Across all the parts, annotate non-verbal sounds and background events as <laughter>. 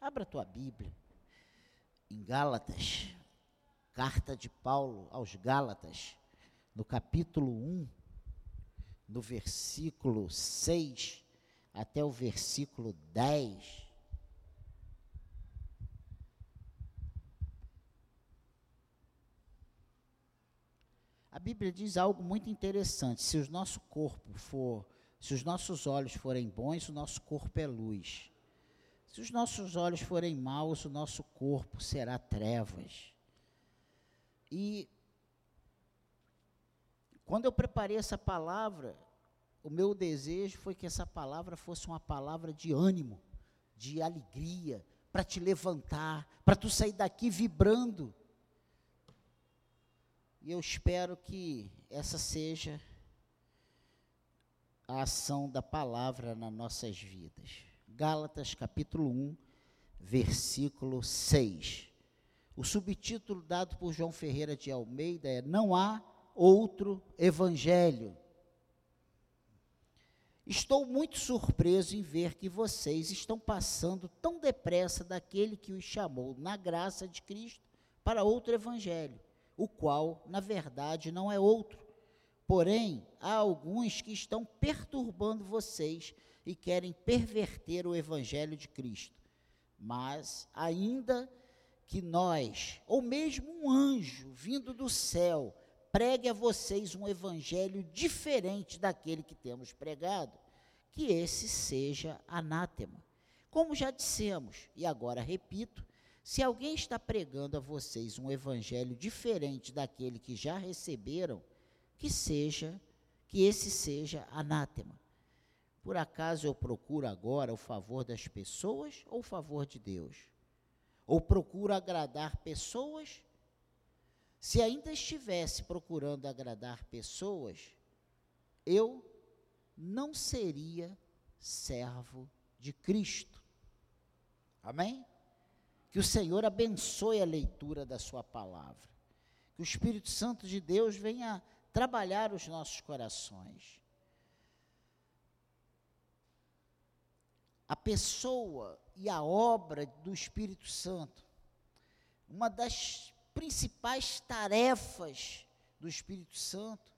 Abra a tua Bíblia em Gálatas, carta de Paulo aos Gálatas, no capítulo 1, no versículo 6 até o versículo 10. A Bíblia diz algo muito interessante. Se o nosso corpo for, se os nossos olhos forem bons, o nosso corpo é luz. Se os nossos olhos forem maus, o nosso corpo será trevas. E quando eu preparei essa palavra, o meu desejo foi que essa palavra fosse uma palavra de ânimo, de alegria, para te levantar, para tu sair daqui vibrando. E eu espero que essa seja a ação da palavra nas nossas vidas. Gálatas capítulo 1, versículo 6. O subtítulo dado por João Ferreira de Almeida é Não há outro evangelho. Estou muito surpreso em ver que vocês estão passando tão depressa daquele que os chamou na graça de Cristo para outro evangelho, o qual, na verdade, não é outro. Porém, há alguns que estão perturbando vocês e querem perverter o evangelho de Cristo. Mas, ainda que nós, ou mesmo um anjo vindo do céu, pregue a vocês um evangelho diferente daquele que temos pregado, que esse seja anátema. Como já dissemos, e agora repito, se alguém está pregando a vocês um evangelho diferente daquele que já receberam, que seja, que esse seja anátema. Por acaso eu procuro agora o favor das pessoas ou o favor de Deus? Ou procuro agradar pessoas? Se ainda estivesse procurando agradar pessoas, eu não seria servo de Cristo. Amém? Que o Senhor abençoe a leitura da Sua palavra. Que o Espírito Santo de Deus venha trabalhar os nossos corações. A pessoa e a obra do Espírito Santo, uma das principais tarefas do Espírito Santo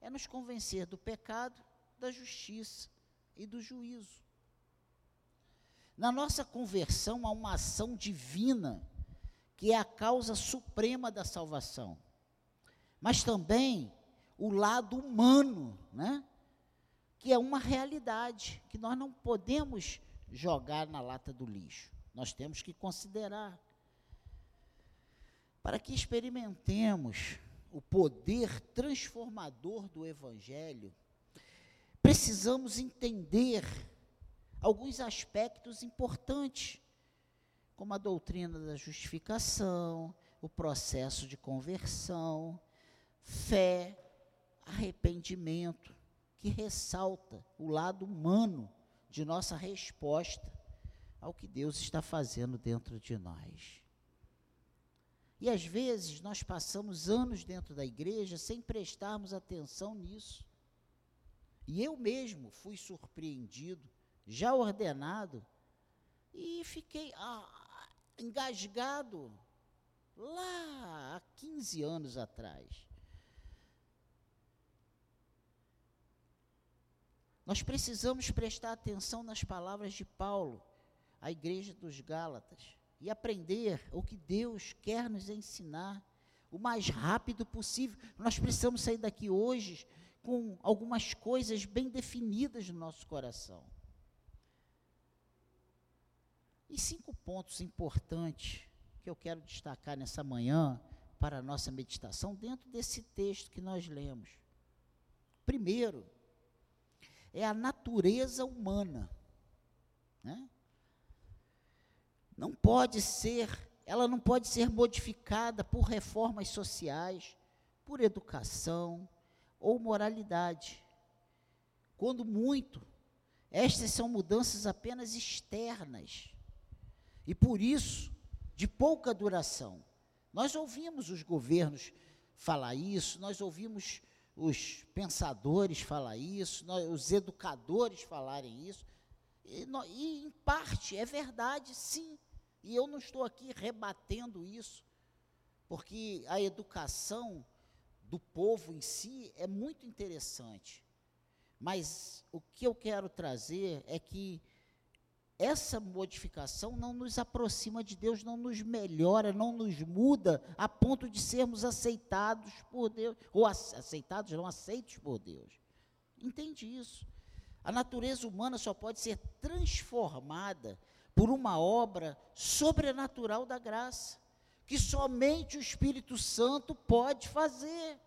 é nos convencer do pecado, da justiça e do juízo. Na nossa conversão há uma ação divina que é a causa suprema da salvação. Mas também o lado humano, né? Que é uma realidade que nós não podemos jogar na lata do lixo. Nós temos que considerar. Para que experimentemos o poder transformador do Evangelho, precisamos entender alguns aspectos importantes, como a doutrina da justificação, o processo de conversão, fé, arrependimento que ressalta o lado humano de nossa resposta ao que Deus está fazendo dentro de nós. E às vezes nós passamos anos dentro da igreja sem prestarmos atenção nisso. E eu mesmo fui surpreendido, já ordenado, e fiquei ah, engasgado lá há 15 anos atrás. Nós precisamos prestar atenção nas palavras de Paulo, à igreja dos Gálatas, e aprender o que Deus quer nos ensinar o mais rápido possível. Nós precisamos sair daqui hoje com algumas coisas bem definidas no nosso coração. E cinco pontos importantes que eu quero destacar nessa manhã para a nossa meditação dentro desse texto que nós lemos. Primeiro, é a natureza humana. Né? Não pode ser, ela não pode ser modificada por reformas sociais, por educação ou moralidade. Quando muito, estas são mudanças apenas externas. E por isso, de pouca duração. Nós ouvimos os governos falar isso, nós ouvimos os pensadores falar isso, nós, os educadores falarem isso, E, e, em parte é verdade, sim. E eu não estou aqui rebatendo isso, porque a educação do povo em si é muito interessante. Mas o que eu quero trazer é que essa modificação não nos aproxima de Deus, não nos melhora, não nos muda a ponto de sermos aceitados por Deus, ou aceitados, não aceitos por Deus. Entende isso? A natureza humana só pode ser transformada por uma obra sobrenatural da graça, que somente o Espírito Santo pode fazer.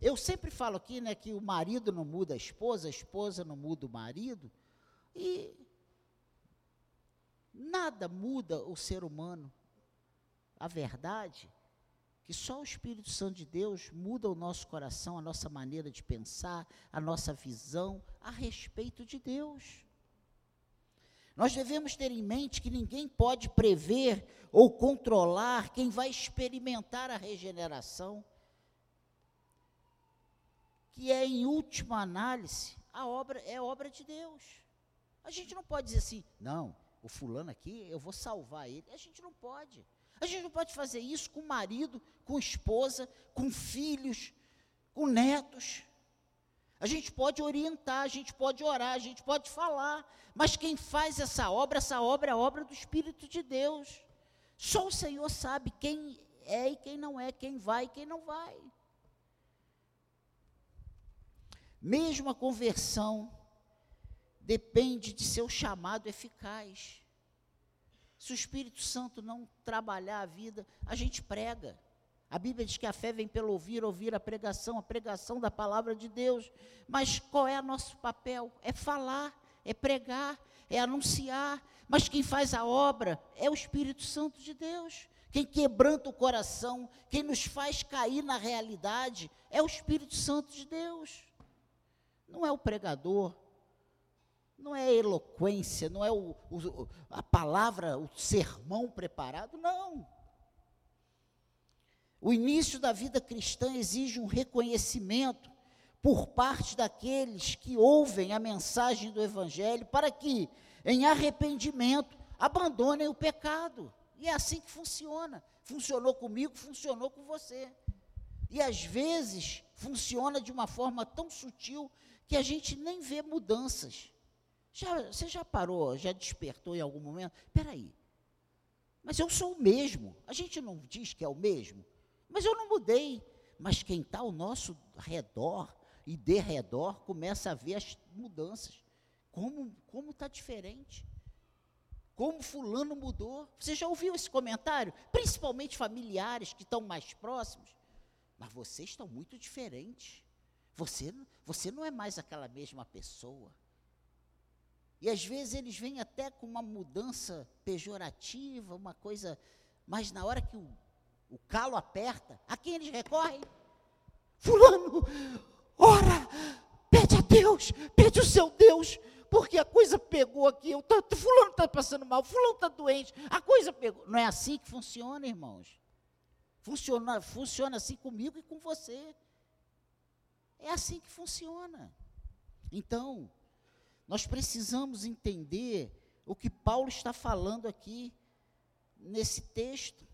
Eu sempre falo aqui, né, que o marido não muda a esposa, a esposa não muda o marido, e nada muda o ser humano. A verdade que só o Espírito Santo de Deus muda o nosso coração, a nossa maneira de pensar, a nossa visão a respeito de Deus. Nós devemos ter em mente que ninguém pode prever ou controlar quem vai experimentar a regeneração, que é em última análise a obra é obra de Deus. A gente não pode dizer assim, não, o fulano aqui, eu vou salvar ele. A gente não pode. A gente não pode fazer isso com marido, com esposa, com filhos, com netos. A gente pode orientar, a gente pode orar, a gente pode falar, mas quem faz essa obra, essa obra é a obra do Espírito de Deus. Só o Senhor sabe quem é e quem não é, quem vai e quem não vai. Mesmo a conversão depende de seu chamado eficaz. Se o Espírito Santo não trabalhar a vida, a gente prega. A Bíblia diz que a fé vem pelo ouvir, ouvir a pregação, a pregação da palavra de Deus. Mas qual é o nosso papel? É falar, é pregar, é anunciar. Mas quem faz a obra é o Espírito Santo de Deus. Quem quebranta o coração, quem nos faz cair na realidade, é o Espírito Santo de Deus. Não é o pregador, não é eloquência, não é o, o, a palavra, o sermão preparado, não. O início da vida cristã exige um reconhecimento por parte daqueles que ouvem a mensagem do Evangelho, para que, em arrependimento, abandonem o pecado. E é assim que funciona. Funcionou comigo, funcionou com você. E às vezes funciona de uma forma tão sutil que a gente nem vê mudanças. Já, você já parou, já despertou em algum momento? Espera aí, mas eu sou o mesmo. A gente não diz que é o mesmo, mas eu não mudei. Mas quem está ao nosso redor e de redor começa a ver as mudanças. Como como está diferente? Como fulano mudou? Você já ouviu esse comentário? Principalmente familiares que estão mais próximos. Mas vocês estão muito diferentes. Você, você não é mais aquela mesma pessoa. E às vezes eles vêm até com uma mudança pejorativa, uma coisa, mas na hora que o, o calo aperta, a quem eles recorrem? Fulano, ora, pede a Deus, pede o seu Deus, porque a coisa pegou aqui, eu tô, fulano está passando mal, fulano está doente, a coisa pegou. Não é assim que funciona, irmãos. Funciona, funciona assim comigo e com você. É assim que funciona. Então, nós precisamos entender o que Paulo está falando aqui nesse texto.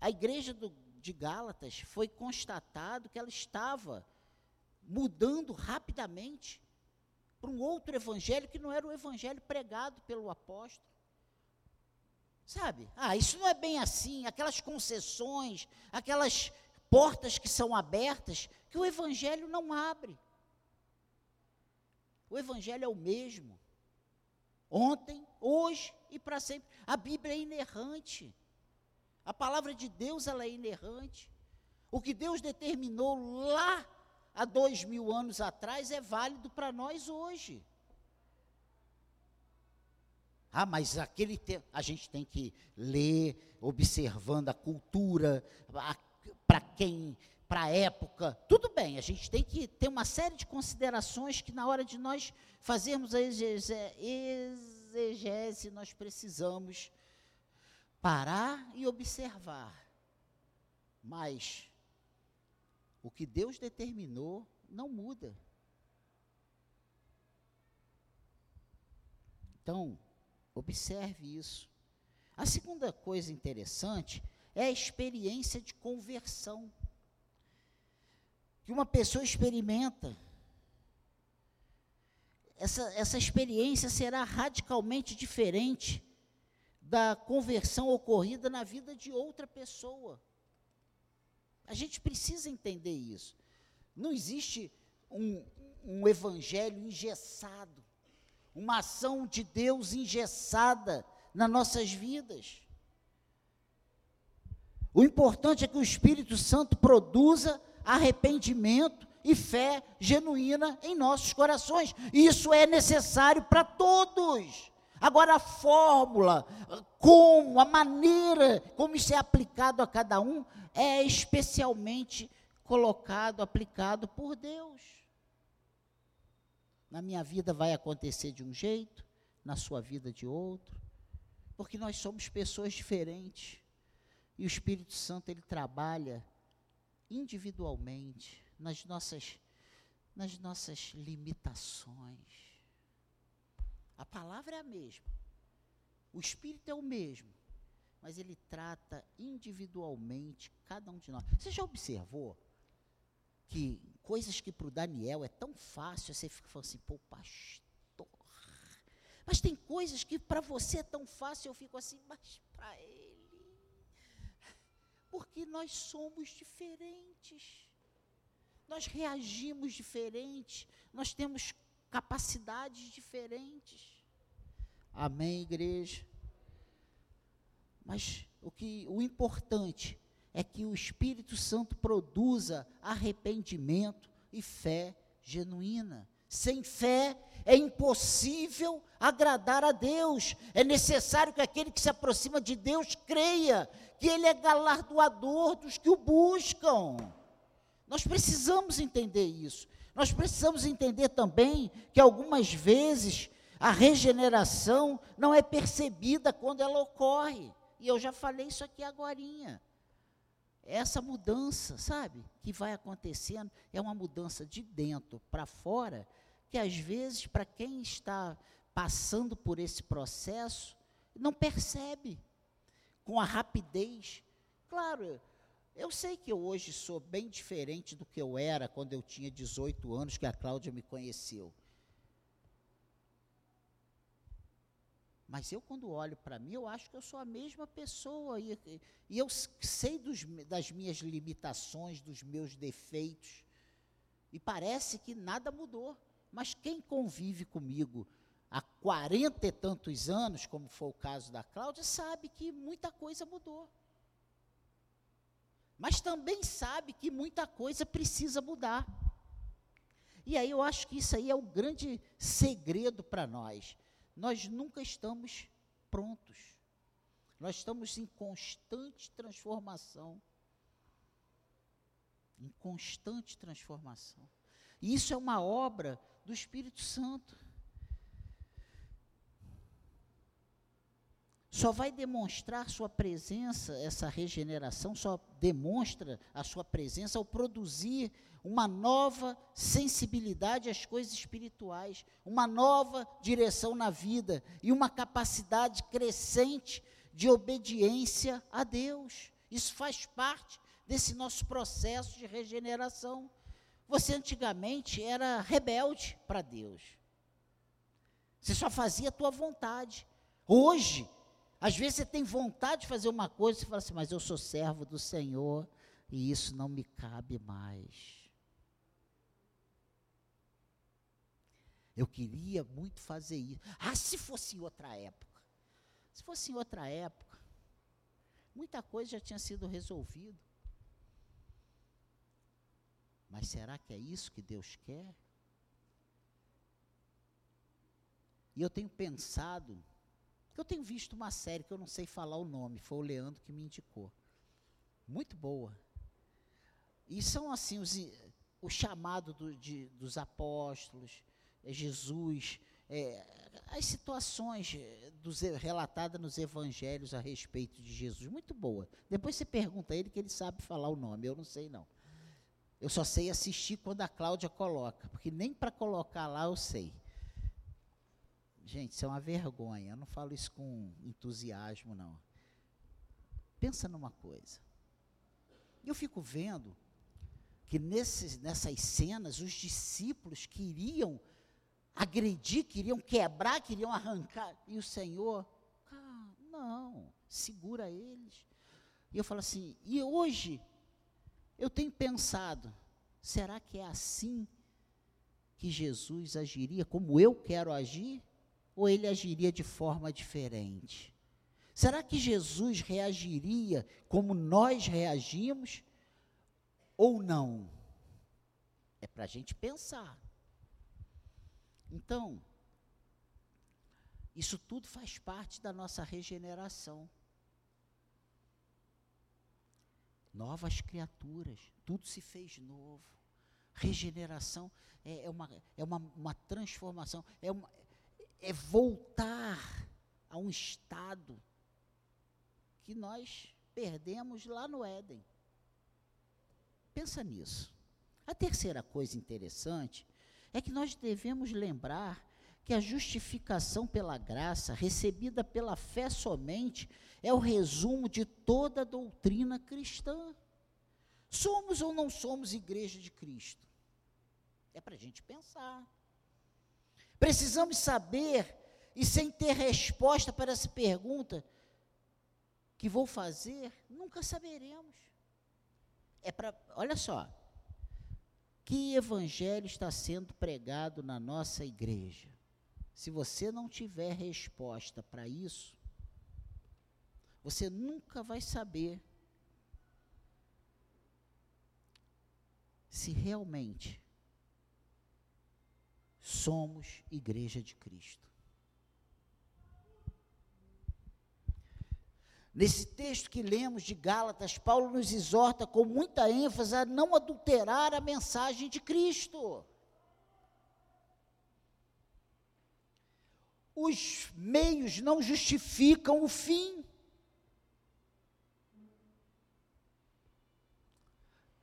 A igreja do, de Gálatas foi constatado que ela estava mudando rapidamente para um outro evangelho que não era o evangelho pregado pelo apóstolo. Sabe? Ah, isso não é bem assim, aquelas concessões, aquelas portas que são abertas, que o evangelho não abre. O Evangelho é o mesmo. Ontem, hoje e para sempre. A Bíblia é inerrante. A palavra de Deus ela é inerrante. O que Deus determinou lá há dois mil anos atrás é válido para nós hoje. Ah, mas aquele tempo a gente tem que ler, observando a cultura, para quem para a época, tudo bem, a gente tem que ter uma série de considerações que na hora de nós fazermos a exegese, nós precisamos parar e observar. Mas o que Deus determinou não muda. Então, observe isso. A segunda coisa interessante é a experiência de conversão. Que uma pessoa experimenta. Essa, essa experiência será radicalmente diferente da conversão ocorrida na vida de outra pessoa. A gente precisa entender isso. Não existe um, um evangelho engessado, uma ação de Deus engessada nas nossas vidas. O importante é que o Espírito Santo produza arrependimento e fé genuína em nossos corações. Isso é necessário para todos. Agora, a fórmula, como, a maneira como isso é aplicado a cada um, é especialmente colocado, aplicado por Deus. Na minha vida vai acontecer de um jeito, na sua vida de outro, porque nós somos pessoas diferentes. E o Espírito Santo ele trabalha individualmente nas nossas nas nossas limitações a palavra é a mesma. O Espírito é o mesmo. Mas ele trata individualmente cada um de nós. Você já observou que coisas que para o Daniel é tão fácil, você fica falando assim, pô, pastor. Mas tem coisas que para você é tão fácil, eu fico assim, mas para ele. Porque nós somos diferentes. Nós reagimos diferente. Nós temos capacidades diferentes. Amém, igreja? Mas o que o importante é que o Espírito Santo produza arrependimento e fé genuína. Sem fé é impossível agradar a Deus. É necessário que aquele que se aproxima de Deus creia que Ele é galardoador dos que o buscam. Nós precisamos entender isso. Nós precisamos entender também que algumas vezes a regeneração não é percebida quando ela ocorre. E eu já falei isso aqui agora. Essa mudança, sabe, que vai acontecendo, é uma mudança de dentro para fora, que às vezes, para quem está passando por esse processo, não percebe com a rapidez. Claro, eu sei que eu hoje sou bem diferente do que eu era quando eu tinha 18 anos, que a Cláudia me conheceu. Mas eu, quando olho para mim, eu acho que eu sou a mesma pessoa. E, e eu sei dos, das minhas limitações, dos meus defeitos. E parece que nada mudou. Mas quem convive comigo há quarenta e tantos anos, como foi o caso da Cláudia, sabe que muita coisa mudou. Mas também sabe que muita coisa precisa mudar. E aí eu acho que isso aí é o grande segredo para nós nós nunca estamos prontos. Nós estamos em constante transformação. Em constante transformação. E isso é uma obra do Espírito Santo. Só vai demonstrar sua presença, essa regeneração só demonstra a sua presença ao produzir uma nova sensibilidade às coisas espirituais, uma nova direção na vida e uma capacidade crescente de obediência a Deus. Isso faz parte desse nosso processo de regeneração. Você antigamente era rebelde para Deus. Você só fazia a tua vontade. Hoje, às vezes você tem vontade de fazer uma coisa e fala assim, mas eu sou servo do Senhor e isso não me cabe mais. Eu queria muito fazer isso. Ah, se fosse em outra época. Se fosse em outra época, muita coisa já tinha sido resolvida. Mas será que é isso que Deus quer? E eu tenho pensado, eu tenho visto uma série que eu não sei falar o nome, foi o Leandro que me indicou. Muito boa. E são assim os, o chamado do, de, dos apóstolos, é Jesus, é, as situações é, dos, relatadas nos evangelhos a respeito de Jesus, muito boa. Depois você pergunta a ele que ele sabe falar o nome, eu não sei não. Eu só sei assistir quando a Cláudia coloca, porque nem para colocar lá eu sei. Gente, isso é uma vergonha. Eu não falo isso com entusiasmo, não. Pensa numa coisa. Eu fico vendo que nesses, nessas cenas os discípulos queriam agredir, queriam quebrar, queriam arrancar. E o Senhor, ah, não, segura eles. E eu falo assim, e hoje eu tenho pensado, será que é assim que Jesus agiria como eu quero agir? Ou ele agiria de forma diferente? Será que Jesus reagiria como nós reagimos? Ou não? É para a gente pensar. Então, isso tudo faz parte da nossa regeneração. Novas criaturas, tudo se fez novo. Regeneração é, é, uma, é uma, uma transformação, é, uma, é voltar a um estado que nós perdemos lá no Éden. Pensa nisso. A terceira coisa interessante é que nós devemos lembrar que a justificação pela graça, recebida pela fé somente, é o resumo de toda a doutrina cristã. Somos ou não somos igreja de Cristo? É para a gente pensar. Precisamos saber, e sem ter resposta para essa pergunta que vou fazer, nunca saberemos. É para, olha só, que evangelho está sendo pregado na nossa igreja? Se você não tiver resposta para isso, você nunca vai saber se realmente somos igreja de Cristo. Nesse texto que lemos de Gálatas, Paulo nos exorta com muita ênfase a não adulterar a mensagem de Cristo. Os meios não justificam o fim.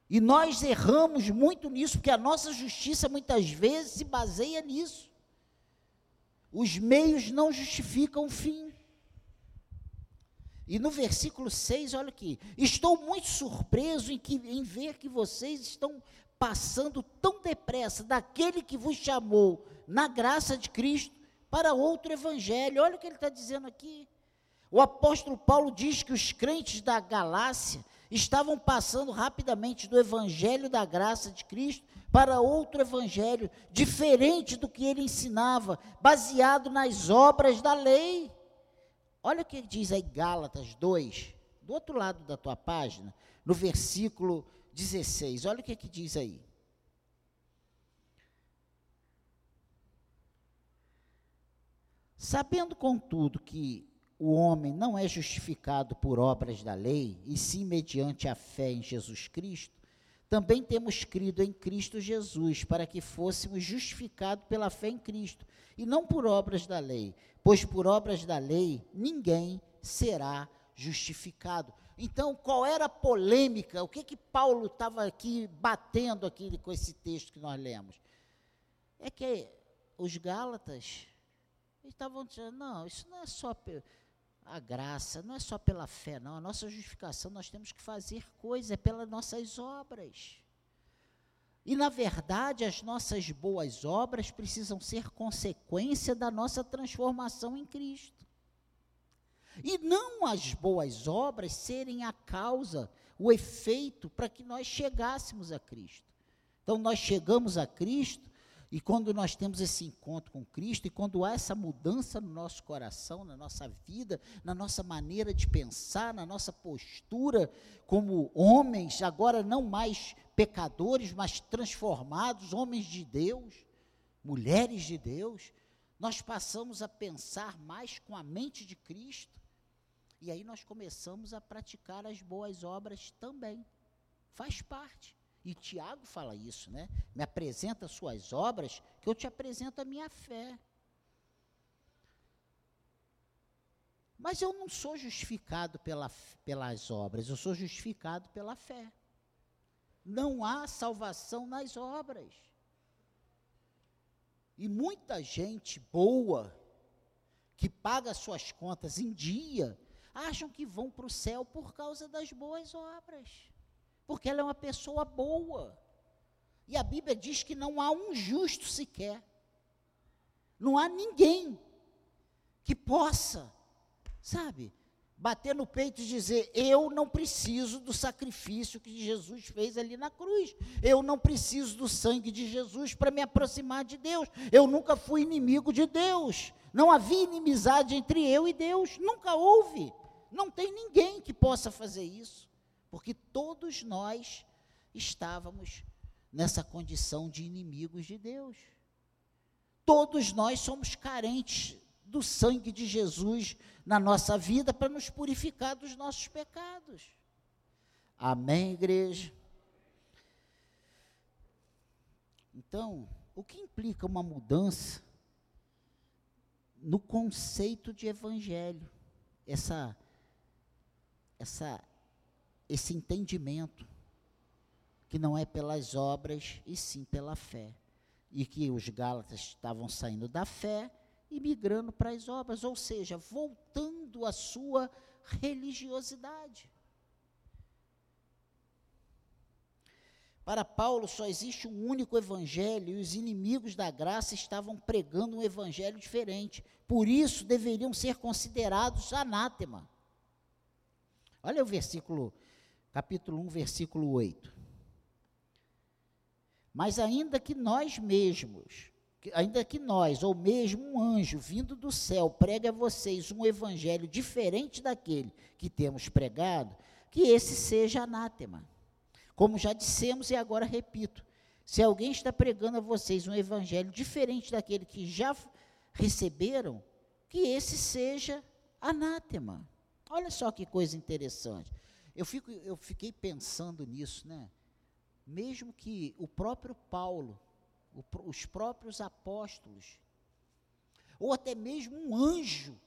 E nós erramos muito nisso, porque a nossa justiça muitas vezes se baseia nisso. Os meios não justificam o fim. E no versículo 6, olha aqui: Estou muito surpreso em, que, em ver que vocês estão passando tão depressa daquele que vos chamou na graça de Cristo para outro evangelho. Olha o que ele está dizendo aqui. O apóstolo Paulo diz que os crentes da Galácia estavam passando rapidamente do evangelho da graça de Cristo para outro evangelho, diferente do que ele ensinava, baseado nas obras da lei. Olha o que diz aí Gálatas 2, do outro lado da tua página, no versículo 16. Olha o que, que diz aí. Sabendo, contudo, que o homem não é justificado por obras da lei, e sim mediante a fé em Jesus Cristo, também temos crido em Cristo Jesus, para que fôssemos justificados pela fé em Cristo, e não por obras da lei, pois por obras da lei ninguém será justificado. Então, qual era a polêmica? O que que Paulo estava aqui batendo aqui com esse texto que nós lemos? É que os Gálatas estavam dizendo, não, isso não é só a graça, não é só pela fé, não. A nossa justificação nós temos que fazer coisa, pelas nossas obras. E, na verdade, as nossas boas obras precisam ser consequência da nossa transformação em Cristo. E não as boas obras serem a causa, o efeito para que nós chegássemos a Cristo. Então, nós chegamos a Cristo, e quando nós temos esse encontro com Cristo, e quando há essa mudança no nosso coração, na nossa vida, na nossa maneira de pensar, na nossa postura como homens, agora não mais pecadores, mas transformados, homens de Deus, mulheres de Deus, nós passamos a pensar mais com a mente de Cristo, e aí nós começamos a praticar as boas obras também. Faz parte. E Tiago fala isso, né? Me apresenta as suas obras, que eu te apresento a minha fé. Mas eu não sou justificado pela, pelas obras, eu sou justificado pela fé não há salvação nas obras. E muita gente boa que paga suas contas em dia, acham que vão para o céu por causa das boas obras, porque ela é uma pessoa boa. E a Bíblia diz que não há um justo sequer, não há ninguém que possa, sabe, bater no peito e dizer: Eu não preciso do sacrifício que Jesus fez ali na cruz. Eu não preciso do sangue de Jesus para me aproximar de Deus. Eu nunca fui inimigo de Deus. Não havia inimizade entre eu e Deus. Nunca houve. Não tem ninguém que possa fazer isso. Porque todos nós estávamos nessa condição de inimigos de Deus. Todos nós somos carentes do sangue de Jesus na nossa vida para nos purificar dos nossos pecados. Amém, igreja? Então, o que implica uma mudança no conceito de evangelho? Essa, essa, esse entendimento que não é pelas obras e sim pela fé. E que os Gálatas estavam saindo da fé e migrando para as obras, ou seja, voltando à sua religiosidade. Para Paulo só existe um único evangelho e os inimigos da graça estavam pregando um evangelho diferente. Por isso deveriam ser considerados anátema. Olha o versículo, capítulo 1, versículo 8. Mas ainda que nós mesmos ainda que nós, ou mesmo um anjo vindo do céu, pregue a vocês um evangelho diferente daquele que temos pregado, que esse seja anátema. Como já dissemos e agora repito, se alguém está pregando a vocês um evangelho diferente daquele que já receberam, que esse seja anátema. Olha só que coisa interessante. Eu, fico, eu fiquei pensando nisso, né? Mesmo que o próprio Paulo, os próprios apóstolos, ou até mesmo um anjo,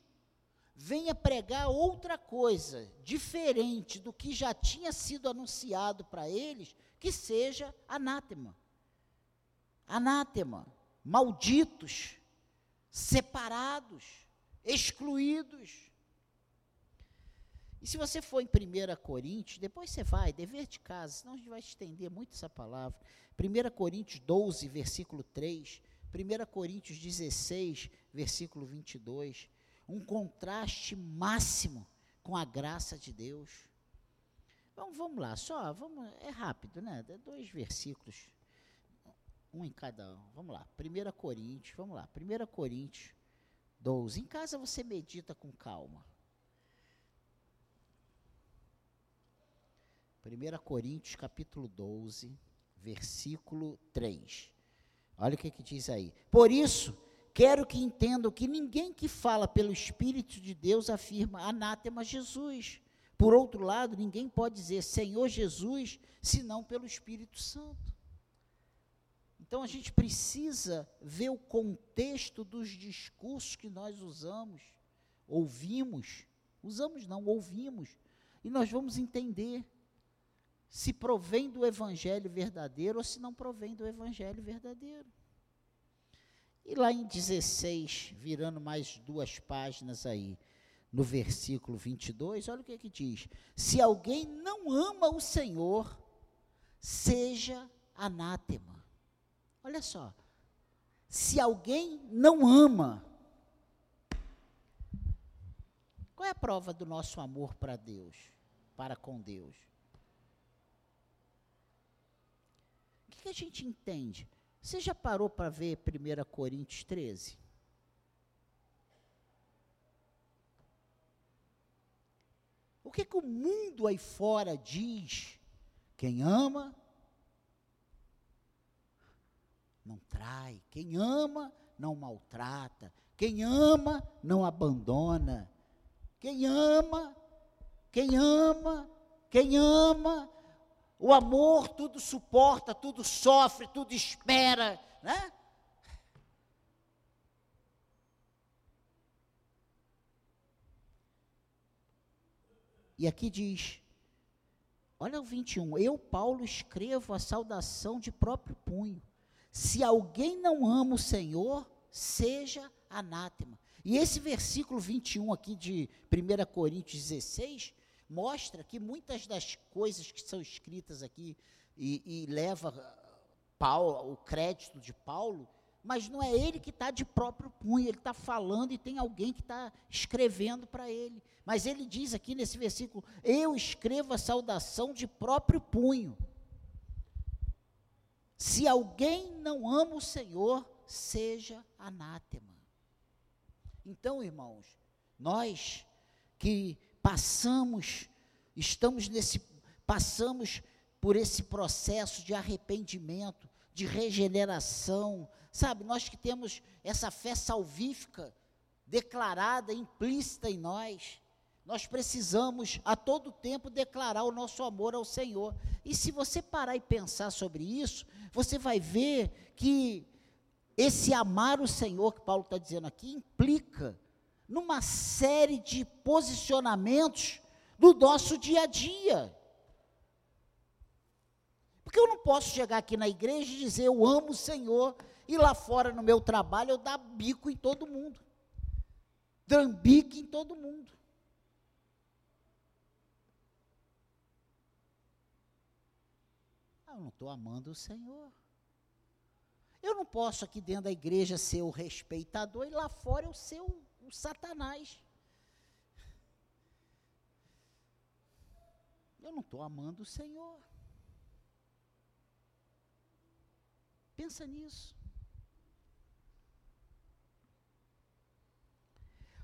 venha pregar outra coisa, diferente do que já tinha sido anunciado para eles, que seja anátema. Anátema, malditos, separados, excluídos. E se você for em 1 Coríntios, depois você vai, dever de casa, senão a gente vai estender muito essa palavra. 1 Coríntios 12, versículo 3, 1 Coríntios 16, versículo 22, um contraste máximo com a graça de Deus. Então, vamos lá, só, vamos, é rápido, né? Dois versículos, um em cada um. Vamos lá, 1 Coríntios, vamos lá, 1 Coríntios 12. Em casa você medita com calma. 1 Coríntios capítulo 12, versículo 3. Olha o que, que diz aí. Por isso, quero que entendam que ninguém que fala pelo Espírito de Deus afirma anátema Jesus. Por outro lado, ninguém pode dizer Senhor Jesus, senão pelo Espírito Santo. Então a gente precisa ver o contexto dos discursos que nós usamos, ouvimos, usamos não, ouvimos, e nós vamos entender se provém do evangelho verdadeiro ou se não provém do evangelho verdadeiro. E lá em 16, virando mais duas páginas aí, no versículo 22, olha o que, é que diz: Se alguém não ama o Senhor, seja anátema. Olha só, se alguém não ama, qual é a prova do nosso amor para Deus, para com Deus? Que a gente entende? Você já parou para ver 1 Coríntios 13? O que, que o mundo aí fora diz? Quem ama, não trai. Quem ama, não maltrata. Quem ama, não abandona. Quem ama, quem ama, quem ama, o amor tudo suporta, tudo sofre, tudo espera, né? E aqui diz, olha o 21, eu, Paulo, escrevo a saudação de próprio punho. Se alguém não ama o Senhor, seja anátema. E esse versículo 21 aqui de 1 Coríntios 16 mostra que muitas das coisas que são escritas aqui e, e leva Paulo, o crédito de Paulo, mas não é ele que está de próprio punho, ele está falando e tem alguém que está escrevendo para ele. Mas ele diz aqui nesse versículo: Eu escrevo a saudação de próprio punho. Se alguém não ama o Senhor, seja anátema. Então, irmãos, nós que passamos, estamos nesse, passamos por esse processo de arrependimento, de regeneração, sabe? Nós que temos essa fé salvífica declarada, implícita em nós, nós precisamos a todo tempo declarar o nosso amor ao Senhor. E se você parar e pensar sobre isso, você vai ver que esse amar o Senhor que Paulo está dizendo aqui implica numa série de posicionamentos do nosso dia a dia. Porque eu não posso chegar aqui na igreja e dizer eu amo o Senhor e lá fora no meu trabalho eu dar bico em todo mundo. Trambique em todo mundo. Eu não estou amando o Senhor. Eu não posso aqui dentro da igreja ser o respeitador e lá fora eu ser o o Satanás. Eu não estou amando o Senhor. Pensa nisso.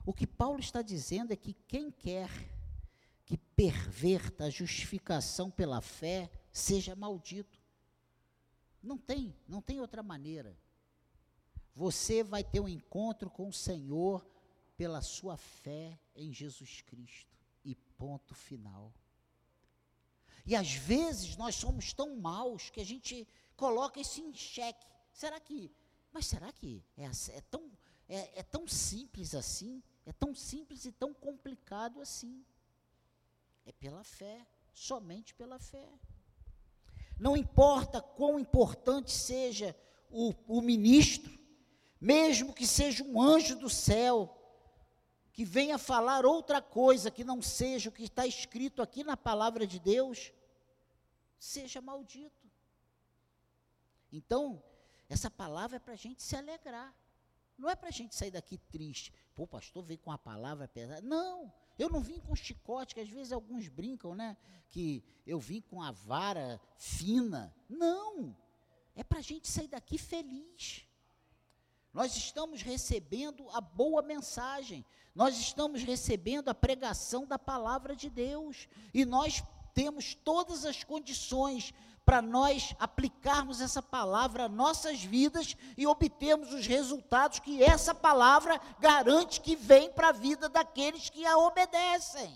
O que Paulo está dizendo é que quem quer que perverta a justificação pela fé seja maldito. Não tem, não tem outra maneira. Você vai ter um encontro com o Senhor pela sua fé em Jesus Cristo. E ponto final. E às vezes nós somos tão maus que a gente coloca isso em xeque. Será que. Mas será que é, é tão, é, é tão simples assim? É tão simples e tão complicado assim? É pela fé, somente pela fé. Não importa quão importante seja o, o ministro, mesmo que seja um anjo do céu, que venha falar outra coisa que não seja o que está escrito aqui na palavra de Deus, seja maldito. Então, essa palavra é para a gente se alegrar. Não é para a gente sair daqui triste. Pô, pastor veio com a palavra pesada. Não, eu não vim com chicote, que às vezes alguns brincam, né? Que eu vim com a vara fina. Não, é para a gente sair daqui feliz. Nós estamos recebendo a boa mensagem, nós estamos recebendo a pregação da palavra de Deus, e nós temos todas as condições para nós aplicarmos essa palavra às nossas vidas e obtermos os resultados que essa palavra garante que vem para a vida daqueles que a obedecem.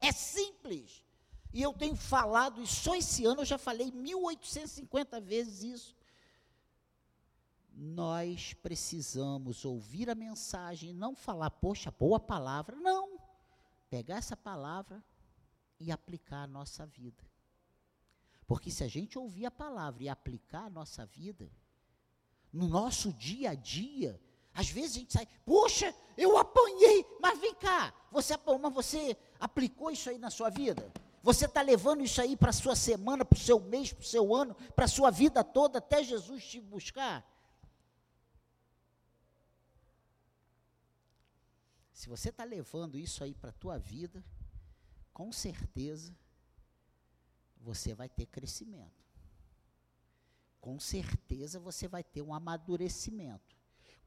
É simples. E eu tenho falado, e só esse ano eu já falei 1850 vezes isso nós precisamos ouvir a mensagem e não falar, poxa, boa palavra. Não. Pegar essa palavra e aplicar a nossa vida. Porque se a gente ouvir a palavra e aplicar a nossa vida, no nosso dia a dia, às vezes a gente sai, poxa, eu apanhei, mas vem cá, você mas você aplicou isso aí na sua vida? Você está levando isso aí para a sua semana, para o seu mês, para o seu ano, para a sua vida toda, até Jesus te buscar? Se você está levando isso aí para a tua vida, com certeza você vai ter crescimento. Com certeza você vai ter um amadurecimento.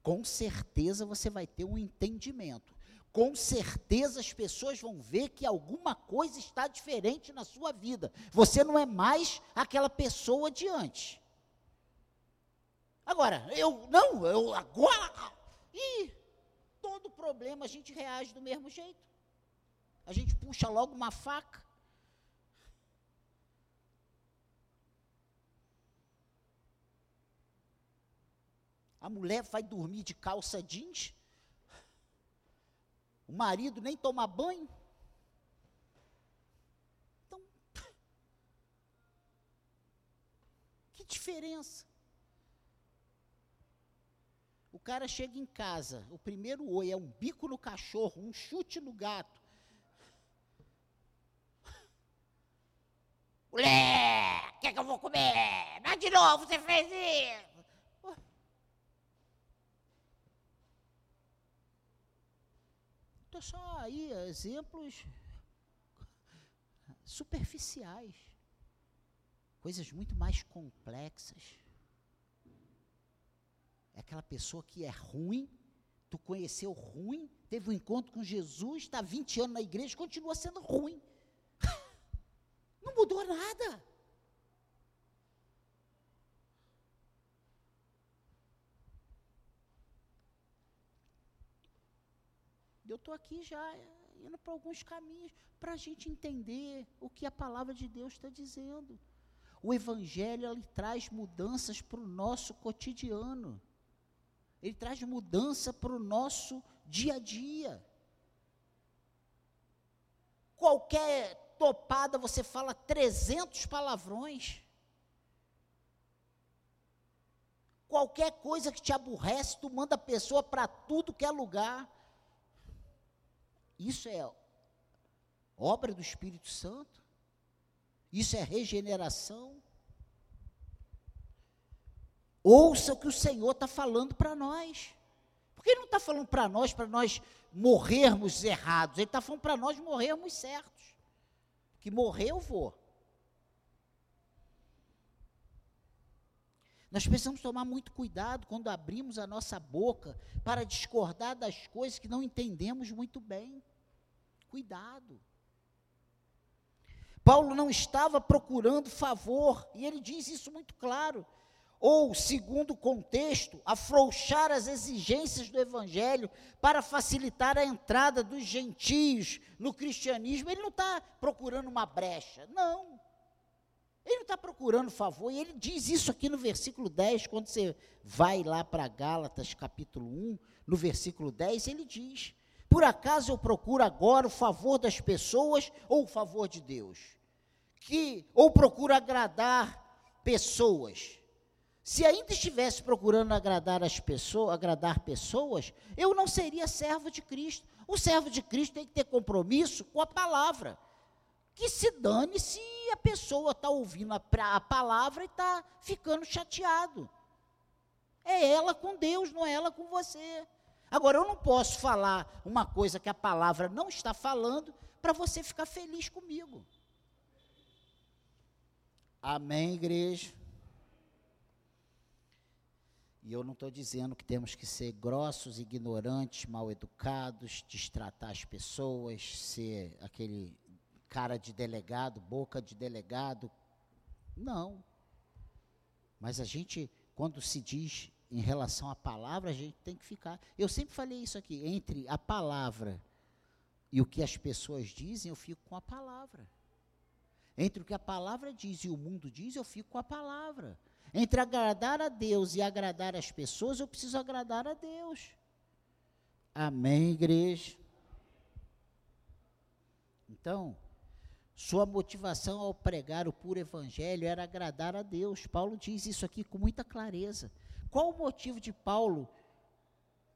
Com certeza você vai ter um entendimento. Com certeza as pessoas vão ver que alguma coisa está diferente na sua vida. Você não é mais aquela pessoa de antes. Agora, eu não, eu agora. Ih, problema a gente reage do mesmo jeito. A gente puxa logo uma faca. A mulher vai dormir de calça jeans. O marido nem toma banho. Então, <laughs> que diferença? Cara chega em casa, o primeiro oi é um bico no cachorro, um chute no gato. <laughs> Mulher, o que, é que eu vou comer? Mas de novo você fez isso. Estou só aí, exemplos superficiais. Coisas muito mais complexas. É aquela pessoa que é ruim, tu conheceu ruim, teve um encontro com Jesus, está 20 anos na igreja, continua sendo ruim. <laughs> Não mudou nada. Eu estou aqui já indo para alguns caminhos para a gente entender o que a palavra de Deus está dizendo. O Evangelho ele traz mudanças para o nosso cotidiano. Ele traz mudança para o nosso dia a dia. Qualquer topada você fala 300 palavrões. Qualquer coisa que te aborrece, tu manda a pessoa para tudo que é lugar. Isso é obra do Espírito Santo? Isso é regeneração? Ouça o que o Senhor está falando para nós. Porque Ele não está falando para nós, para nós morrermos errados. Ele está falando para nós morrermos certos. Que morrer eu vou. Nós precisamos tomar muito cuidado quando abrimos a nossa boca para discordar das coisas que não entendemos muito bem. Cuidado. Paulo não estava procurando favor, e ele diz isso muito claro. Ou, segundo o contexto, afrouxar as exigências do evangelho para facilitar a entrada dos gentios no cristianismo. Ele não está procurando uma brecha, não. Ele não está procurando favor, e ele diz isso aqui no versículo 10, quando você vai lá para Gálatas capítulo 1, no versículo 10, ele diz: Por acaso eu procuro agora o favor das pessoas ou o favor de Deus? Que, ou procuro agradar pessoas? Se ainda estivesse procurando agradar as pessoas, agradar pessoas, eu não seria servo de Cristo. O servo de Cristo tem que ter compromisso com a palavra que se dane se a pessoa está ouvindo a, a palavra e está ficando chateado. É ela com Deus, não é ela com você. Agora, eu não posso falar uma coisa que a palavra não está falando para você ficar feliz comigo. Amém, igreja? E eu não estou dizendo que temos que ser grossos, ignorantes, mal educados, destratar as pessoas, ser aquele cara de delegado, boca de delegado. Não. Mas a gente, quando se diz em relação à palavra, a gente tem que ficar. Eu sempre falei isso aqui: entre a palavra e o que as pessoas dizem, eu fico com a palavra. Entre o que a palavra diz e o mundo diz, eu fico com a palavra. Entre agradar a Deus e agradar as pessoas, eu preciso agradar a Deus. Amém, igreja? Então, sua motivação ao pregar o puro evangelho era agradar a Deus. Paulo diz isso aqui com muita clareza. Qual o motivo de Paulo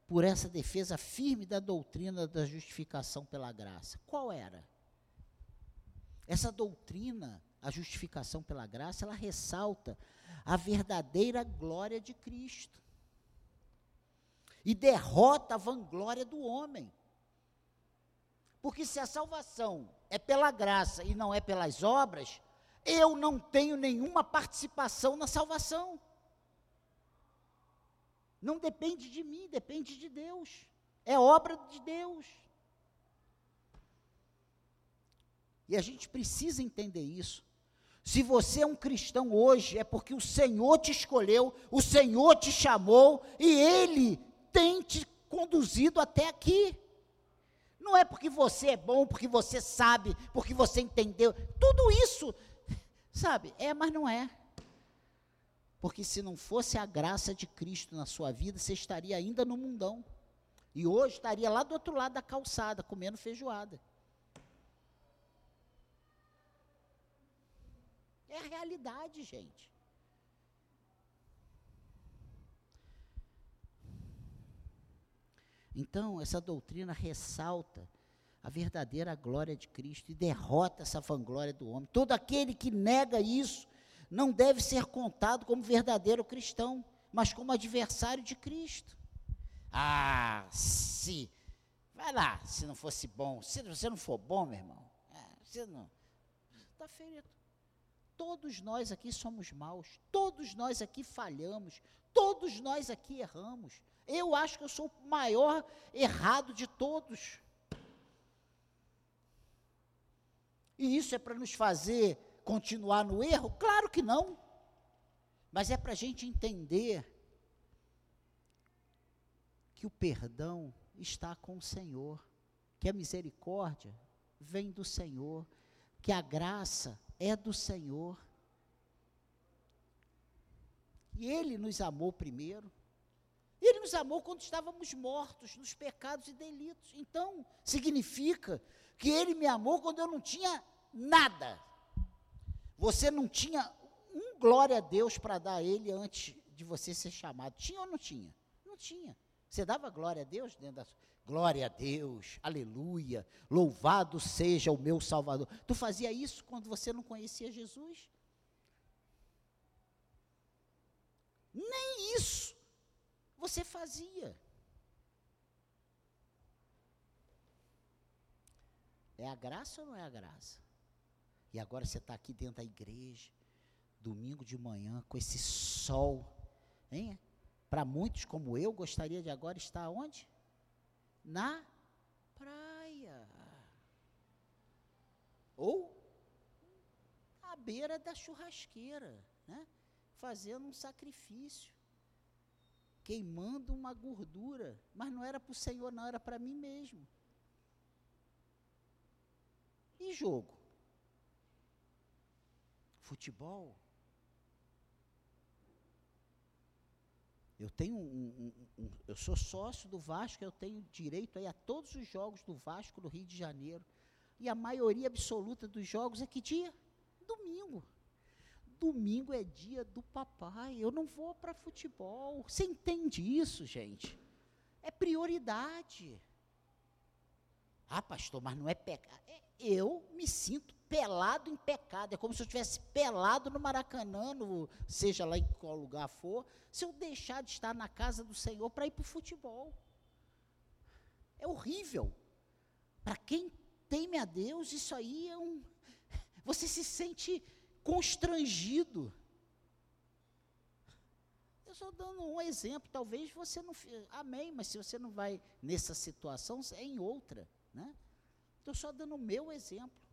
por essa defesa firme da doutrina da justificação pela graça? Qual era? Essa doutrina, a justificação pela graça, ela ressalta a verdadeira glória de Cristo e derrota a vanglória do homem. Porque se a salvação é pela graça e não é pelas obras, eu não tenho nenhuma participação na salvação. Não depende de mim, depende de Deus. É obra de Deus. E a gente precisa entender isso. Se você é um cristão hoje, é porque o Senhor te escolheu, o Senhor te chamou e Ele tem te conduzido até aqui. Não é porque você é bom, porque você sabe, porque você entendeu. Tudo isso, sabe? É, mas não é. Porque se não fosse a graça de Cristo na sua vida, você estaria ainda no mundão. E hoje estaria lá do outro lado da calçada, comendo feijoada. É a realidade, gente. Então, essa doutrina ressalta a verdadeira glória de Cristo e derrota essa vanglória do homem. Todo aquele que nega isso não deve ser contado como verdadeiro cristão, mas como adversário de Cristo. Ah, se. Vai lá, se não fosse bom. Se você não for bom, meu irmão, é, você não. Está ferido. Todos nós aqui somos maus, todos nós aqui falhamos, todos nós aqui erramos. Eu acho que eu sou o maior errado de todos. E isso é para nos fazer continuar no erro? Claro que não. Mas é para a gente entender que o perdão está com o Senhor, que a misericórdia vem do Senhor, que a graça é do Senhor. E Ele nos amou primeiro. Ele nos amou quando estávamos mortos nos pecados e delitos. Então, significa que Ele me amou quando eu não tinha nada. Você não tinha um glória a Deus para dar a Ele antes de você ser chamado. Tinha ou não tinha? Não tinha. Você dava glória a Deus dentro da glória a Deus, aleluia, louvado seja o meu Salvador. Tu fazia isso quando você não conhecia Jesus? Nem isso você fazia. É a graça ou não é a graça? E agora você está aqui dentro da igreja, domingo de manhã, com esse sol. Hein? Para muitos, como eu, gostaria de agora estar onde? Na praia. Ou à beira da churrasqueira, né? fazendo um sacrifício, queimando uma gordura, mas não era para o Senhor, não, era para mim mesmo. E jogo? futebol. Eu tenho um, um, um, eu sou sócio do Vasco, eu tenho direito aí a todos os jogos do Vasco no Rio de Janeiro. E a maioria absoluta dos jogos é que dia? Domingo. Domingo é dia do papai. Eu não vou para futebol. Você entende isso, gente? É prioridade. Ah, pastor, mas não é pecado. É, eu me sinto pelado em pecado. É como se eu estivesse pelado no Maracanã, no, seja lá em qual lugar for, se eu deixar de estar na casa do Senhor para ir para o futebol. É horrível. Para quem teme a Deus, isso aí é um. <laughs> Você se sente constrangido. Eu estou dando um exemplo, talvez você não. Amém, mas se você não vai nessa situação, é em outra. Né? Estou só dando o meu exemplo.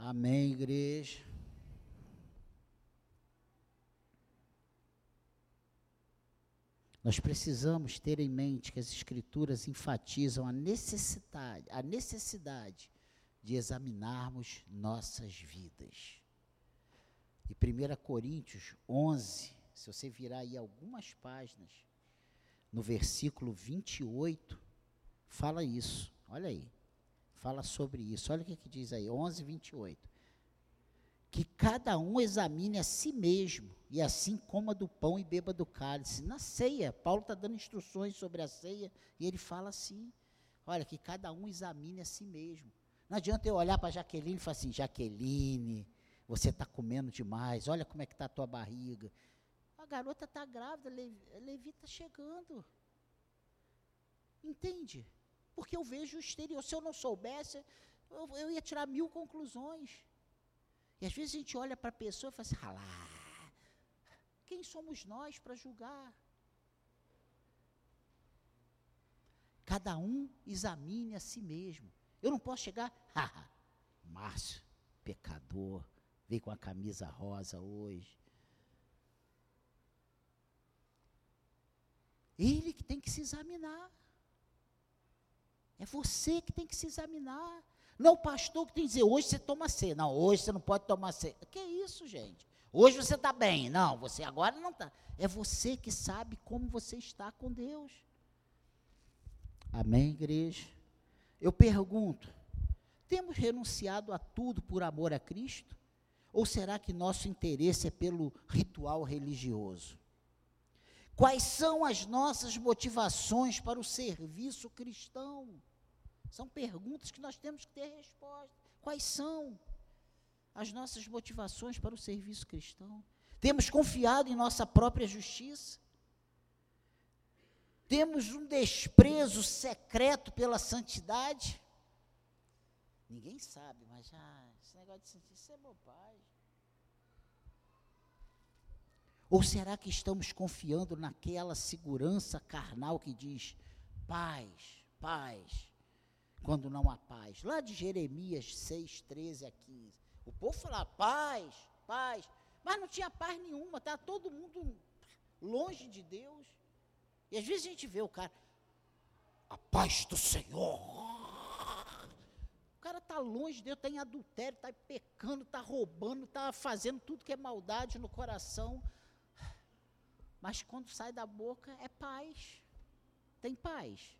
Amém, igreja. Nós precisamos ter em mente que as escrituras enfatizam a necessidade, a necessidade de examinarmos nossas vidas. E 1 Coríntios 11, se você virar aí algumas páginas, no versículo 28, fala isso. Olha aí fala sobre isso. Olha o que, que diz aí, 11, 28. Que cada um examine a si mesmo, e assim coma do pão e beba do cálice. Na ceia, Paulo está dando instruções sobre a ceia, e ele fala assim: olha, que cada um examine a si mesmo. Não adianta eu olhar para Jaqueline e falar assim: Jaqueline, você está comendo demais, olha como é que está a tua barriga. A garota está grávida, Levi está chegando. Entende? Porque eu vejo o exterior. Se eu não soubesse, eu, eu ia tirar mil conclusões. E às vezes a gente olha para a pessoa e fala assim, ah quem somos nós para julgar? Cada um examine a si mesmo. Eu não posso chegar, haha, Márcio, pecador, veio com a camisa rosa hoje. Ele que tem que se examinar. É você que tem que se examinar. Não o pastor que tem que dizer, hoje você toma ceia. Não, hoje você não pode tomar ceia. Que isso, gente? Hoje você está bem. Não, você agora não está. É você que sabe como você está com Deus. Amém, igreja? Eu pergunto: temos renunciado a tudo por amor a Cristo? Ou será que nosso interesse é pelo ritual religioso? Quais são as nossas motivações para o serviço cristão? São perguntas que nós temos que ter resposta. Quais são as nossas motivações para o serviço cristão? Temos confiado em nossa própria justiça? Temos um desprezo secreto pela santidade? Ninguém sabe, mas ah, esse negócio de santidade, é bobagem. Ou será que estamos confiando naquela segurança carnal que diz paz, paz, quando não há paz? Lá de Jeremias 6, 13 a 15. O povo fala paz, paz, mas não tinha paz nenhuma, está todo mundo longe de Deus. E às vezes a gente vê o cara, a paz do Senhor. O cara está longe de Deus, está em adultério, está pecando, está roubando, está fazendo tudo que é maldade no coração mas quando sai da boca é paz. Tem paz.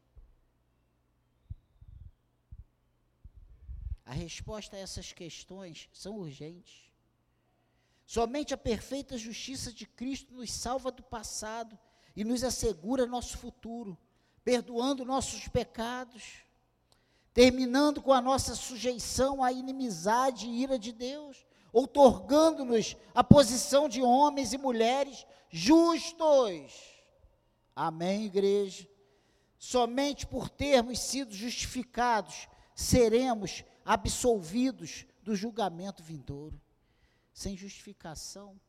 A resposta a essas questões são urgentes. Somente a perfeita justiça de Cristo nos salva do passado e nos assegura nosso futuro, perdoando nossos pecados, terminando com a nossa sujeição à inimizade e ira de Deus, outorgando-nos a posição de homens e mulheres justos. Amém, igreja? Somente por termos sido justificados seremos absolvidos do julgamento vindouro. Sem justificação,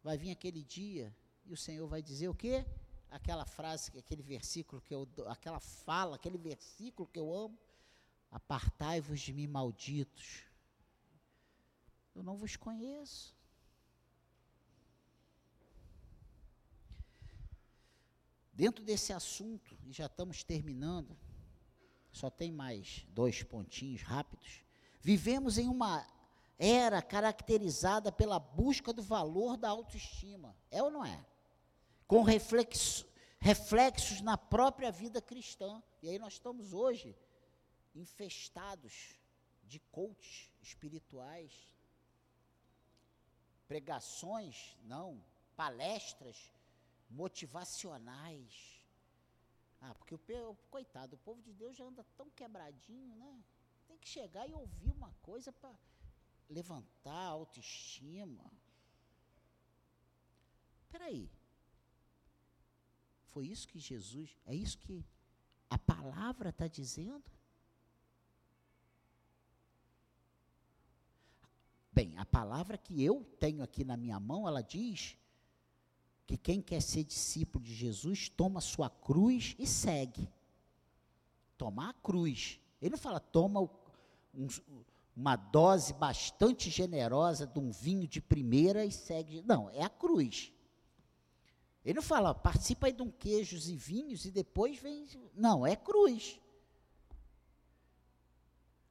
vai vir aquele dia e o Senhor vai dizer o quê? Aquela frase, aquele versículo que eu, aquela fala, aquele versículo que eu amo. Apartai-vos de mim, malditos. Eu não vos conheço. Dentro desse assunto, e já estamos terminando, só tem mais dois pontinhos rápidos. Vivemos em uma era caracterizada pela busca do valor da autoestima. É ou não é? Com reflexo, reflexos na própria vida cristã. E aí nós estamos hoje infestados de coaches espirituais, pregações, não, palestras motivacionais. Ah, porque o coitado, o povo de Deus já anda tão quebradinho, né? Tem que chegar e ouvir uma coisa para levantar a autoestima. Espera aí. Foi isso que Jesus, é isso que a palavra está dizendo? Bem, a palavra que eu tenho aqui na minha mão, ela diz que quem quer ser discípulo de Jesus toma sua cruz e segue. Tomar a cruz. Ele não fala, toma um, uma dose bastante generosa de um vinho de primeira e segue. Não, é a cruz. Ele não fala, participa aí de um queijos e vinhos e depois vem. Não, é cruz.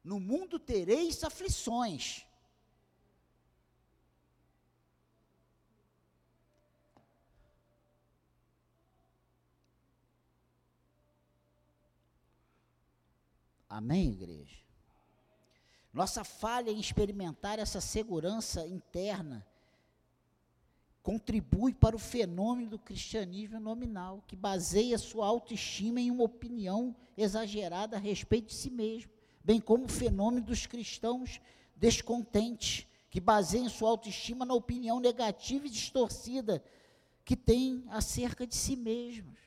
No mundo tereis aflições. Amém, igreja? Nossa falha em experimentar essa segurança interna contribui para o fenômeno do cristianismo nominal, que baseia sua autoestima em uma opinião exagerada a respeito de si mesmo, bem como o fenômeno dos cristãos descontentes, que baseiam sua autoestima na opinião negativa e distorcida que têm acerca de si mesmos.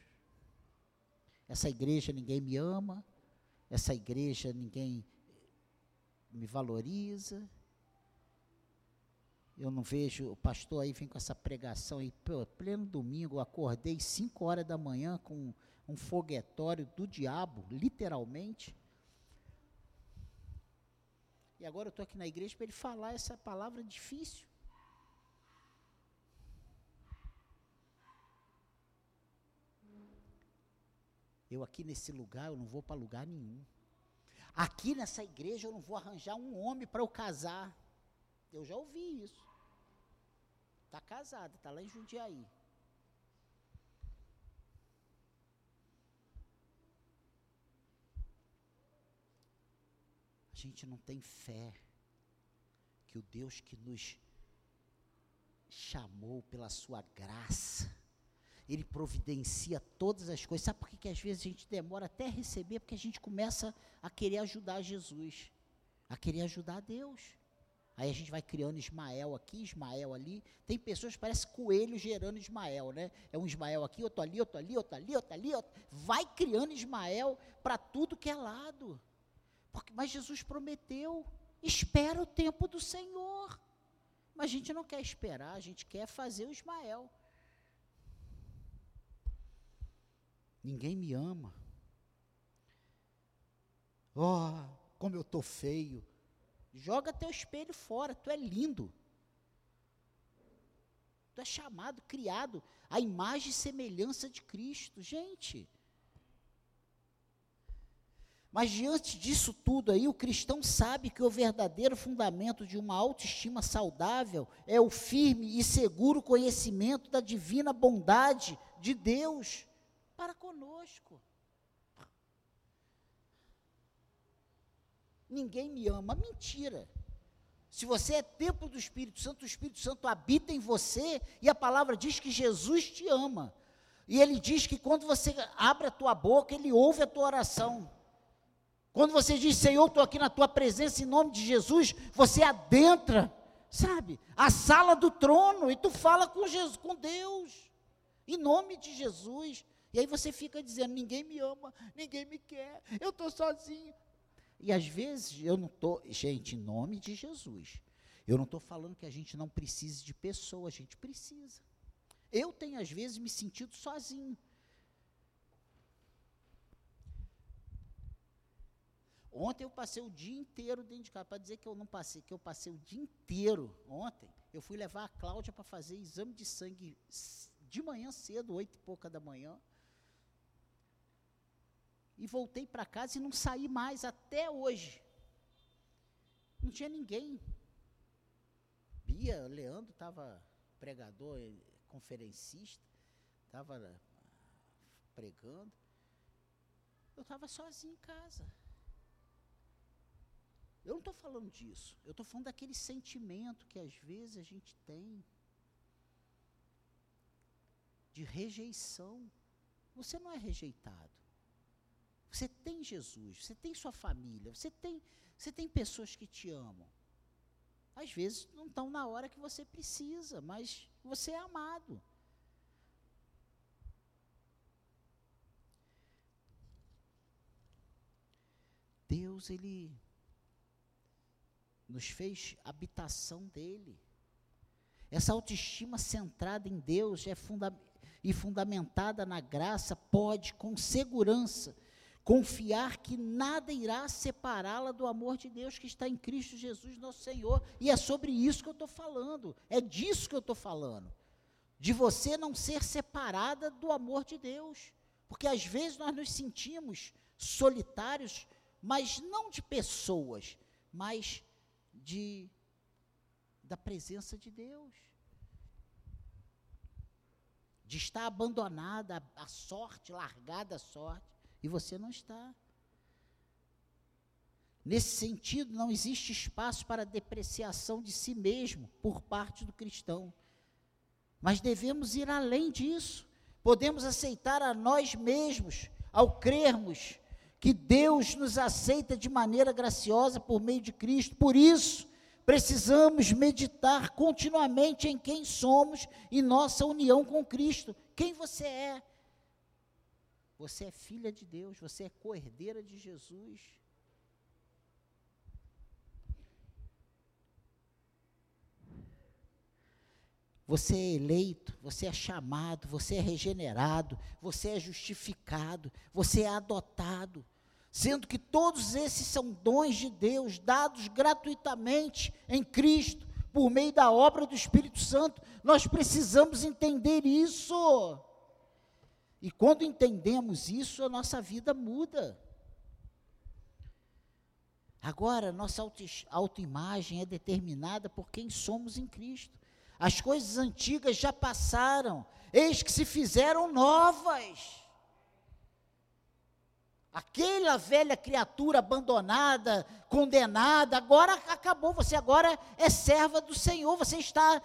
Essa igreja ninguém me ama, essa igreja ninguém me valoriza. Eu não vejo, o pastor aí vem com essa pregação aí, pô, pleno domingo, acordei 5 horas da manhã com um foguetório do diabo, literalmente. E agora eu estou aqui na igreja para ele falar essa palavra difícil. Eu aqui nesse lugar, eu não vou para lugar nenhum. Aqui nessa igreja eu não vou arranjar um homem para eu casar. Eu já ouvi isso. Está casada, está lá em Jundiaí. A gente não tem fé que o Deus que nos chamou pela sua graça. Ele providencia todas as coisas. Sabe por que, que às vezes a gente demora até receber? Porque a gente começa a querer ajudar Jesus, a querer ajudar Deus. Aí a gente vai criando Ismael aqui, Ismael ali. Tem pessoas que parecem coelho gerando Ismael, né? É um Ismael aqui, outro ali, outro ali, outro ali, outro ali. Outro. Vai criando Ismael para tudo que é lado. Porque, mas Jesus prometeu, espera o tempo do Senhor. Mas a gente não quer esperar, a gente quer fazer o Ismael. Ninguém me ama. Oh, como eu estou feio. Joga teu espelho fora, tu é lindo. Tu é chamado, criado à imagem e semelhança de Cristo. Gente. Mas diante disso tudo aí, o cristão sabe que o verdadeiro fundamento de uma autoestima saudável é o firme e seguro conhecimento da divina bondade de Deus para conosco. Ninguém me ama. Mentira. Se você é templo do Espírito Santo, o Espírito Santo habita em você e a palavra diz que Jesus te ama. E ele diz que quando você abre a tua boca, ele ouve a tua oração. Quando você diz, Senhor, estou aqui na tua presença em nome de Jesus, você adentra, sabe, a sala do trono e tu fala com Jesus, com Deus, em nome de Jesus. E aí você fica dizendo: ninguém me ama, ninguém me quer, eu estou sozinho. E às vezes eu não estou, gente, em nome de Jesus, eu não estou falando que a gente não precise de pessoas, a gente precisa. Eu tenho às vezes me sentido sozinho. Ontem eu passei o dia inteiro dentro de casa, para dizer que eu não passei, que eu passei o dia inteiro ontem, eu fui levar a Cláudia para fazer exame de sangue de manhã cedo, oito e pouca da manhã. E voltei para casa e não saí mais até hoje. Não tinha ninguém. Bia, Leandro estava pregador, eh, conferencista, estava ah, pregando. Eu estava sozinho em casa. Eu não estou falando disso. Eu estou falando daquele sentimento que às vezes a gente tem de rejeição. Você não é rejeitado. Você tem Jesus, você tem sua família, você tem, você tem pessoas que te amam. Às vezes não estão na hora que você precisa, mas você é amado. Deus, Ele nos fez habitação dele. Essa autoestima centrada em Deus é funda e fundamentada na graça pode, com segurança, confiar que nada irá separá-la do amor de Deus que está em Cristo Jesus, nosso Senhor. E é sobre isso que eu estou falando, é disso que eu estou falando. De você não ser separada do amor de Deus. Porque às vezes nós nos sentimos solitários, mas não de pessoas, mas de da presença de Deus. De estar abandonada a sorte, largada a sorte, e você não está. Nesse sentido, não existe espaço para depreciação de si mesmo por parte do cristão. Mas devemos ir além disso. Podemos aceitar a nós mesmos ao crermos que Deus nos aceita de maneira graciosa por meio de Cristo. Por isso, precisamos meditar continuamente em quem somos e nossa união com Cristo. Quem você é? Você é filha de Deus, você é cordeira de Jesus. Você é eleito, você é chamado, você é regenerado, você é justificado, você é adotado sendo que todos esses são dons de Deus dados gratuitamente em Cristo, por meio da obra do Espírito Santo. Nós precisamos entender isso. E quando entendemos isso, a nossa vida muda. Agora, nossa autoimagem é determinada por quem somos em Cristo. As coisas antigas já passaram, eis que se fizeram novas. Aquela velha criatura abandonada, condenada, agora acabou. Você agora é serva do Senhor. Você está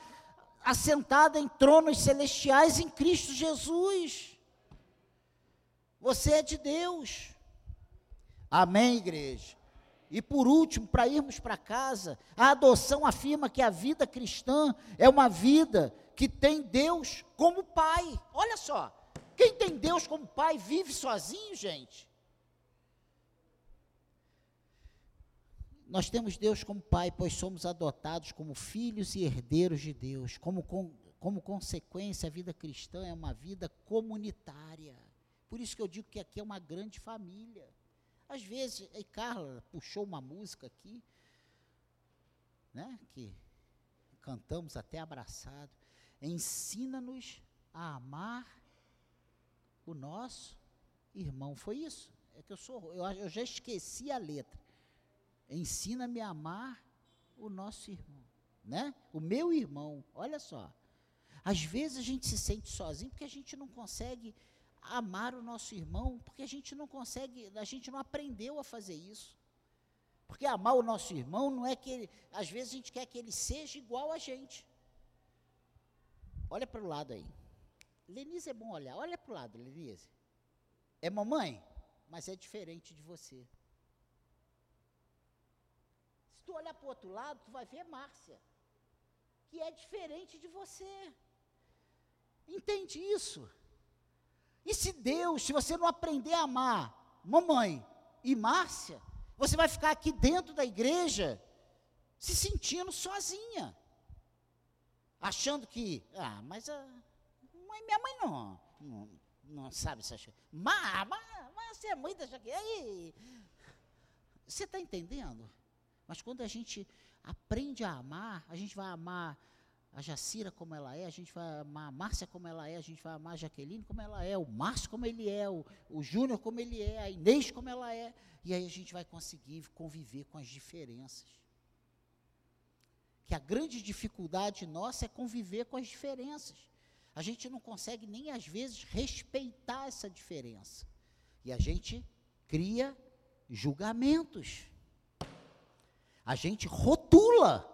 assentada em tronos celestiais em Cristo Jesus. Você é de Deus. Amém, igreja? E por último, para irmos para casa, a adoção afirma que a vida cristã é uma vida que tem Deus como Pai. Olha só, quem tem Deus como Pai vive sozinho, gente. Nós temos Deus como Pai, pois somos adotados como filhos e herdeiros de Deus. Como, com, como consequência, a vida cristã é uma vida comunitária. Por isso que eu digo que aqui é uma grande família. Às vezes, e Carla puxou uma música aqui, né, que cantamos até abraçado. Ensina-nos a amar o nosso irmão. Foi isso? É que eu sou, eu, eu já esqueci a letra. Ensina-me a amar o nosso irmão, né? O meu irmão. Olha só. Às vezes a gente se sente sozinho porque a gente não consegue amar o nosso irmão, porque a gente não consegue, a gente não aprendeu a fazer isso. Porque amar o nosso irmão não é que ele, às vezes a gente quer que ele seja igual a gente. Olha para o lado aí. Lenise é bom olhar. Olha para o lado, Lenise. É mamãe, mas é diferente de você. Se tu olhar para o outro lado, tu vai ver Márcia, que é diferente de você. Entende isso? E se Deus, se você não aprender a amar mamãe e Márcia, você vai ficar aqui dentro da igreja se sentindo sozinha. Achando que, ah, mas a mãe, minha mãe não, não, não sabe essas coisas. Mas, mas, mas você é mãe da Jaqueline. Você está entendendo? Mas quando a gente aprende a amar, a gente vai amar a Jacira como ela é, a gente vai amar a Márcia como ela é, a gente vai amar a Jaqueline como ela é, o Márcio como ele é, o, o Júnior como ele é, a Inês como ela é, e aí a gente vai conseguir conviver com as diferenças. Que a grande dificuldade nossa é conviver com as diferenças. A gente não consegue nem às vezes respeitar essa diferença. E a gente cria julgamentos. A gente rotula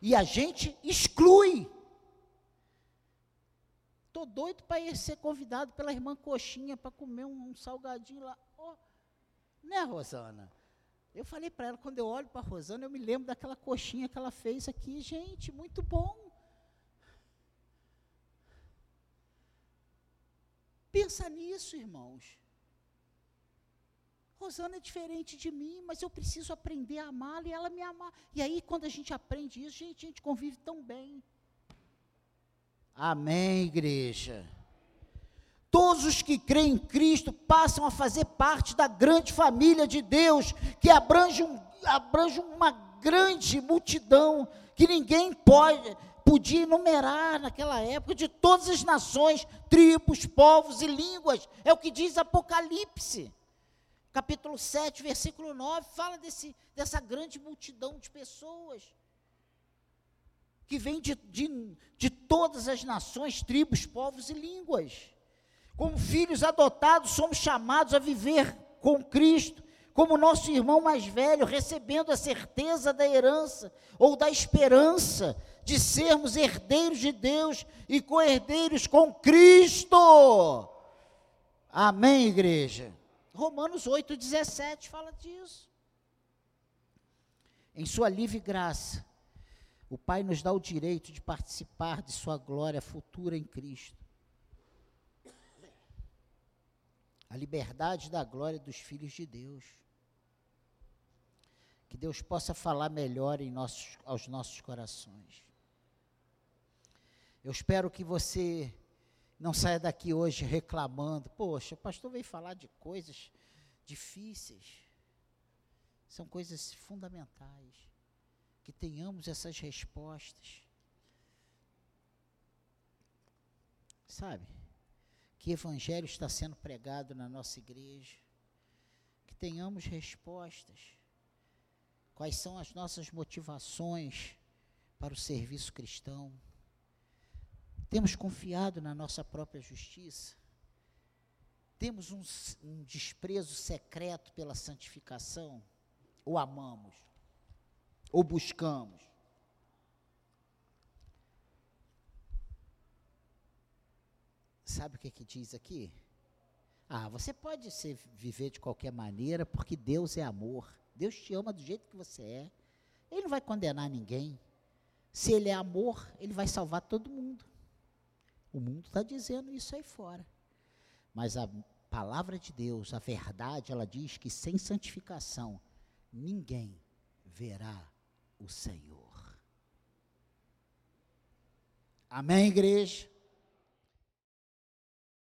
e a gente exclui. Estou doido para ser convidado pela irmã Coxinha para comer um, um, salgadinho lá. Oh, né, Rosana? Eu falei para ela, quando eu olho para a Rosana, eu me lembro daquela coxinha que ela fez aqui. Gente, muito bom. Pensa nisso, irmãos. Rosana é diferente de mim, mas eu preciso aprender a amá-la e ela me amar. E aí, quando a gente aprende isso, gente, a gente convive tão bem. Amém, igreja. Todos os que creem em Cristo passam a fazer parte da grande família de Deus, que abrange, um, abrange uma grande multidão, que ninguém pode, podia enumerar naquela época, de todas as nações, tribos, povos e línguas. É o que diz Apocalipse capítulo 7, versículo 9, fala desse, dessa grande multidão de pessoas que vem de, de, de todas as nações, tribos, povos e línguas. Como filhos adotados, somos chamados a viver com Cristo, como nosso irmão mais velho, recebendo a certeza da herança ou da esperança de sermos herdeiros de Deus e co-herdeiros com Cristo. Amém, igreja? Romanos 8,17 fala disso. Em sua livre graça, o Pai nos dá o direito de participar de sua glória futura em Cristo. A liberdade da glória dos filhos de Deus. Que Deus possa falar melhor em nossos, aos nossos corações. Eu espero que você não saia daqui hoje reclamando, poxa, o pastor veio falar de coisas difíceis. São coisas fundamentais. Que tenhamos essas respostas. Sabe? Que evangelho está sendo pregado na nossa igreja. Que tenhamos respostas. Quais são as nossas motivações para o serviço cristão? Temos confiado na nossa própria justiça? Temos um, um desprezo secreto pela santificação? Ou amamos? Ou buscamos? sabe o que, que diz aqui? Ah, você pode ser, viver de qualquer maneira, porque Deus é amor. Deus te ama do jeito que você é. Ele não vai condenar ninguém. Se ele é amor, ele vai salvar todo mundo. O mundo está dizendo isso aí fora. Mas a palavra de Deus, a verdade, ela diz que sem santificação, ninguém verá o Senhor. Amém, igreja?